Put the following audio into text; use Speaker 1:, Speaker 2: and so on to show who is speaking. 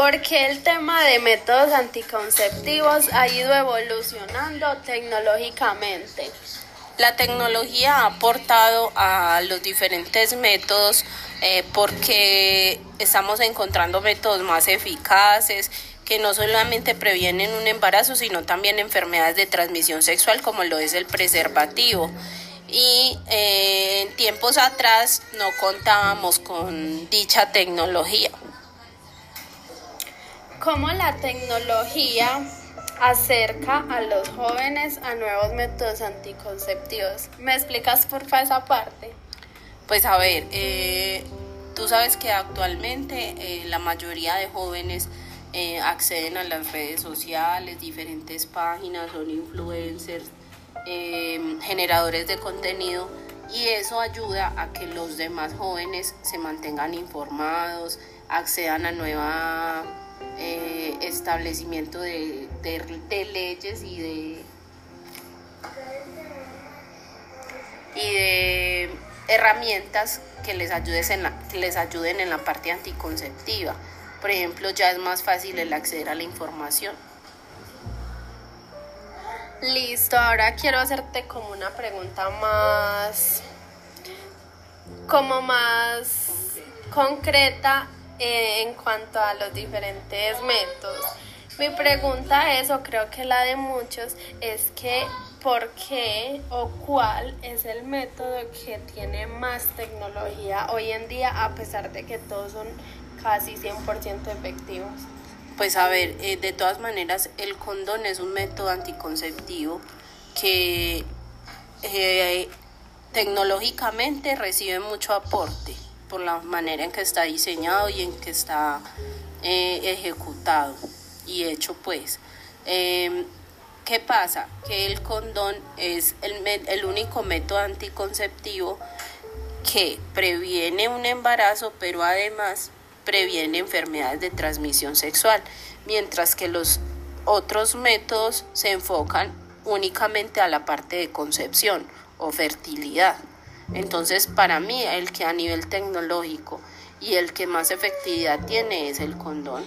Speaker 1: Porque el tema de métodos anticonceptivos ha ido evolucionando tecnológicamente.
Speaker 2: La tecnología ha aportado a los diferentes métodos eh, porque estamos encontrando métodos más eficaces que no solamente previenen un embarazo, sino también enfermedades de transmisión sexual como lo es el preservativo. Y eh, en tiempos atrás no contábamos con dicha tecnología.
Speaker 1: ¿Cómo la tecnología acerca a los jóvenes a nuevos métodos anticonceptivos? ¿Me explicas por favor esa parte?
Speaker 2: Pues a ver, eh, tú sabes que actualmente eh, la mayoría de jóvenes eh, acceden a las redes sociales, diferentes páginas, son influencers, generadores de contenido y eso ayuda a que los demás jóvenes se mantengan informados, accedan a nueva establecimiento de, leyes y de, y de herramientas que les, en la, que les ayuden en la parte anticonceptiva. Por ejemplo, ya es más fácil el acceder a la información.
Speaker 1: Listo, ahora quiero hacerte como una pregunta más, como más concreta eh, en cuanto a los diferentes métodos. Mi pregunta es, o creo que la de muchos, es que ¿por qué o cuál es el método que tiene más tecnología hoy en día a pesar de que todos son casi 100% efectivos?
Speaker 2: Pues a ver, eh, de todas maneras el condón es un método anticonceptivo que eh, tecnológicamente recibe mucho aporte por la manera en que está diseñado y en que está eh, ejecutado y hecho pues. Em, ¿Qué pasa? Que el condón es el, el único método anticonceptivo que previene un embarazo, pero además previene enfermedades de transmisión sexual, mientras que los otros métodos se enfocan únicamente a la parte de concepción o fertilidad. Entonces, para mí, el que a nivel tecnológico y el que más efectividad tiene es el condón.